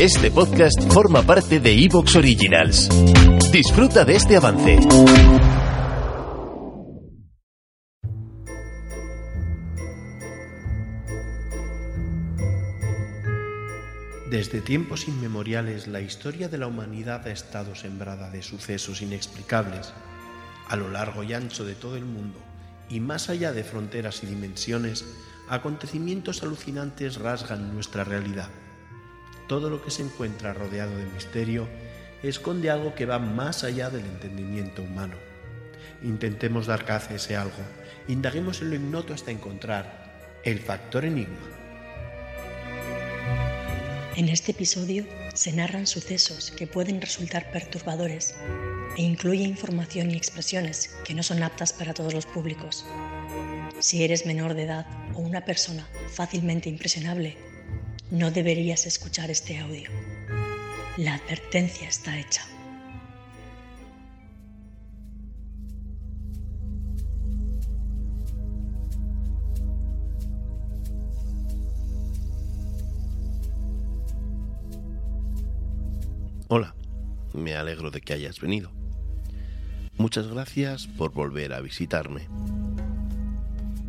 Este podcast forma parte de Evox Originals. Disfruta de este avance. Desde tiempos inmemoriales la historia de la humanidad ha estado sembrada de sucesos inexplicables a lo largo y ancho de todo el mundo y más allá de fronteras y dimensiones, acontecimientos alucinantes rasgan nuestra realidad todo lo que se encuentra rodeado de misterio esconde algo que va más allá del entendimiento humano. Intentemos dar caza a ese algo, indaguemos en lo ignoto hasta encontrar el factor enigma. En este episodio se narran sucesos que pueden resultar perturbadores e incluye información y expresiones que no son aptas para todos los públicos. Si eres menor de edad o una persona fácilmente impresionable, no deberías escuchar este audio. La advertencia está hecha. Hola, me alegro de que hayas venido. Muchas gracias por volver a visitarme.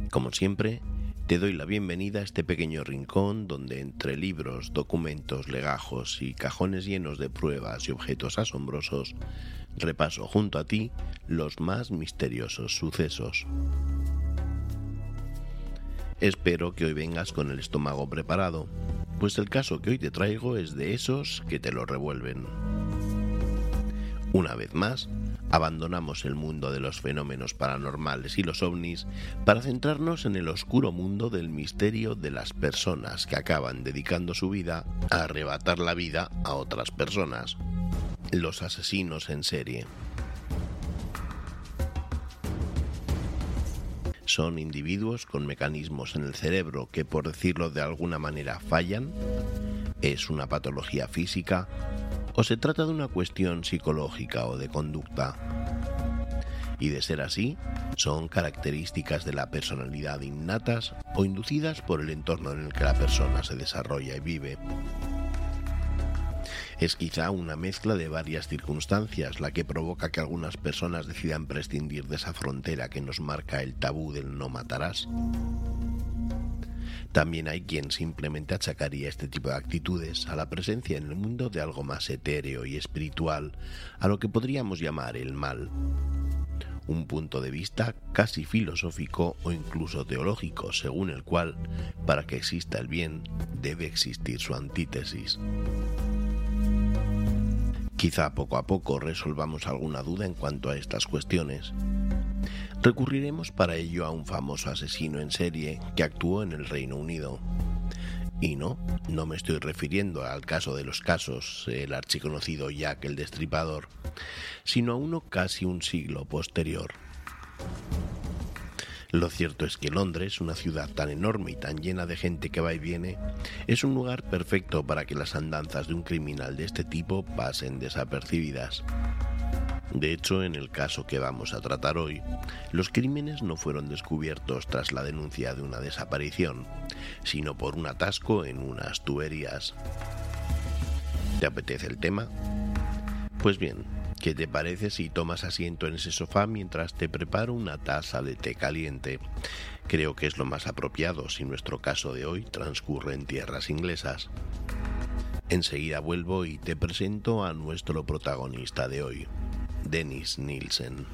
Como siempre, te doy la bienvenida a este pequeño rincón donde entre libros, documentos, legajos y cajones llenos de pruebas y objetos asombrosos, repaso junto a ti los más misteriosos sucesos. Espero que hoy vengas con el estómago preparado, pues el caso que hoy te traigo es de esos que te lo revuelven. Una vez más, abandonamos el mundo de los fenómenos paranormales y los ovnis para centrarnos en el oscuro mundo del misterio de las personas que acaban dedicando su vida a arrebatar la vida a otras personas, los asesinos en serie. Son individuos con mecanismos en el cerebro que, por decirlo de alguna manera, fallan. Es una patología física o se trata de una cuestión psicológica o de conducta. Y de ser así, son características de la personalidad innatas o inducidas por el entorno en el que la persona se desarrolla y vive. Es quizá una mezcla de varias circunstancias la que provoca que algunas personas decidan prescindir de esa frontera que nos marca el tabú del no matarás. También hay quien simplemente achacaría este tipo de actitudes a la presencia en el mundo de algo más etéreo y espiritual, a lo que podríamos llamar el mal. Un punto de vista casi filosófico o incluso teológico, según el cual, para que exista el bien, debe existir su antítesis. Quizá poco a poco resolvamos alguna duda en cuanto a estas cuestiones. Recurriremos para ello a un famoso asesino en serie que actuó en el Reino Unido. Y no, no me estoy refiriendo al caso de los casos, el archiconocido Jack el Destripador, sino a uno casi un siglo posterior. Lo cierto es que Londres, una ciudad tan enorme y tan llena de gente que va y viene, es un lugar perfecto para que las andanzas de un criminal de este tipo pasen desapercibidas. De hecho, en el caso que vamos a tratar hoy, los crímenes no fueron descubiertos tras la denuncia de una desaparición, sino por un atasco en unas tuberías. ¿Te apetece el tema? Pues bien, ¿qué te parece si tomas asiento en ese sofá mientras te preparo una taza de té caliente? Creo que es lo más apropiado si nuestro caso de hoy transcurre en tierras inglesas. Enseguida vuelvo y te presento a nuestro protagonista de hoy. Dennis Nielsen.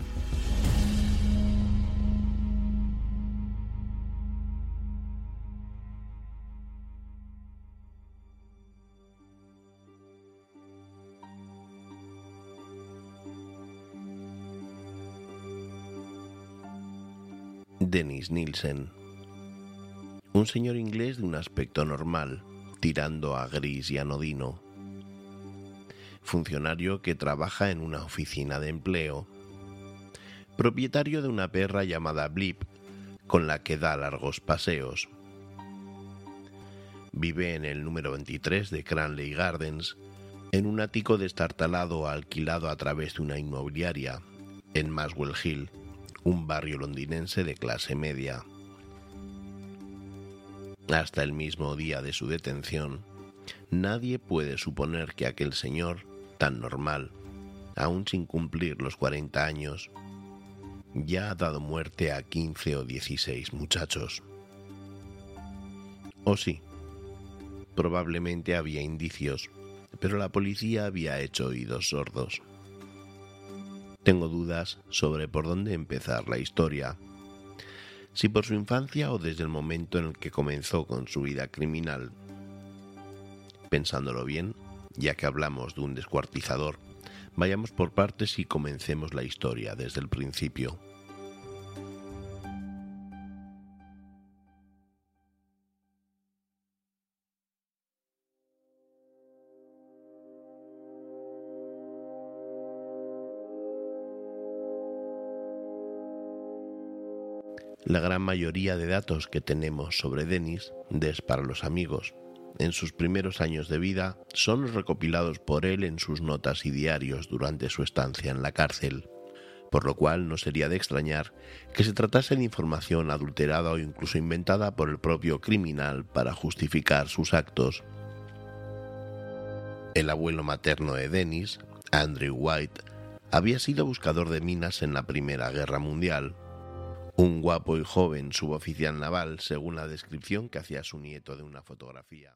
Dennis Nielsen. Un señor inglés de un aspecto normal, tirando a gris y anodino. Funcionario que trabaja en una oficina de empleo. Propietario de una perra llamada Blip, con la que da largos paseos. Vive en el número 23 de Cranley Gardens, en un ático destartalado alquilado a través de una inmobiliaria, en Maswell Hill, un barrio londinense de clase media. Hasta el mismo día de su detención, nadie puede suponer que aquel señor, tan normal, aún sin cumplir los 40 años, ya ha dado muerte a 15 o 16 muchachos. O sí, probablemente había indicios, pero la policía había hecho oídos sordos. Tengo dudas sobre por dónde empezar la historia si por su infancia o desde el momento en el que comenzó con su vida criminal. Pensándolo bien, ya que hablamos de un descuartizador, vayamos por partes y comencemos la historia desde el principio. La gran mayoría de datos que tenemos sobre Denis, Des para los amigos, en sus primeros años de vida son los recopilados por él en sus notas y diarios durante su estancia en la cárcel, por lo cual no sería de extrañar que se tratase de información adulterada o incluso inventada por el propio criminal para justificar sus actos. El abuelo materno de Dennis, Andrew White, había sido buscador de minas en la Primera Guerra Mundial un guapo y joven suboficial naval, según la descripción que hacía su nieto de una fotografía.